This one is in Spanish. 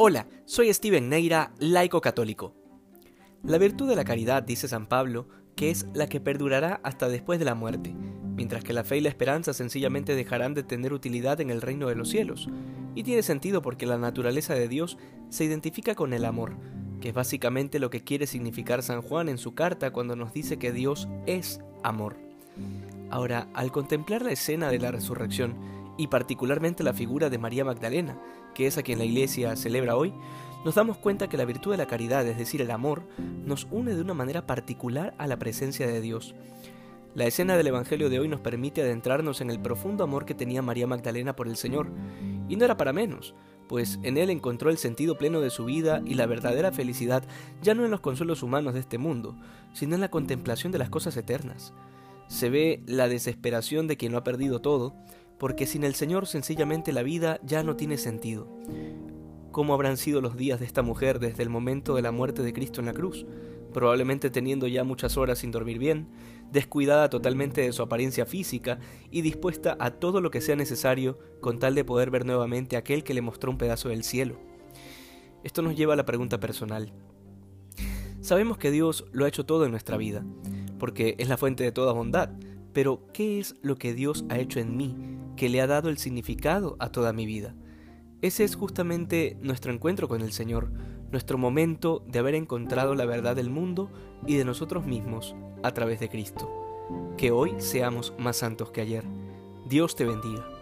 Hola, soy Steven Neira, laico católico. La virtud de la caridad, dice San Pablo, que es la que perdurará hasta después de la muerte, mientras que la fe y la esperanza sencillamente dejarán de tener utilidad en el reino de los cielos. Y tiene sentido porque la naturaleza de Dios se identifica con el amor, que es básicamente lo que quiere significar San Juan en su carta cuando nos dice que Dios es amor. Ahora, al contemplar la escena de la resurrección, y particularmente la figura de María Magdalena, que es a quien la Iglesia celebra hoy, nos damos cuenta que la virtud de la caridad, es decir, el amor, nos une de una manera particular a la presencia de Dios. La escena del Evangelio de hoy nos permite adentrarnos en el profundo amor que tenía María Magdalena por el Señor, y no era para menos, pues en él encontró el sentido pleno de su vida y la verdadera felicidad ya no en los consuelos humanos de este mundo, sino en la contemplación de las cosas eternas. Se ve la desesperación de quien lo ha perdido todo, porque sin el Señor sencillamente la vida ya no tiene sentido. ¿Cómo habrán sido los días de esta mujer desde el momento de la muerte de Cristo en la cruz? Probablemente teniendo ya muchas horas sin dormir bien, descuidada totalmente de su apariencia física y dispuesta a todo lo que sea necesario con tal de poder ver nuevamente a aquel que le mostró un pedazo del cielo. Esto nos lleva a la pregunta personal. Sabemos que Dios lo ha hecho todo en nuestra vida, porque es la fuente de toda bondad, pero ¿qué es lo que Dios ha hecho en mí que le ha dado el significado a toda mi vida? Ese es justamente nuestro encuentro con el Señor, nuestro momento de haber encontrado la verdad del mundo y de nosotros mismos a través de Cristo. Que hoy seamos más santos que ayer. Dios te bendiga.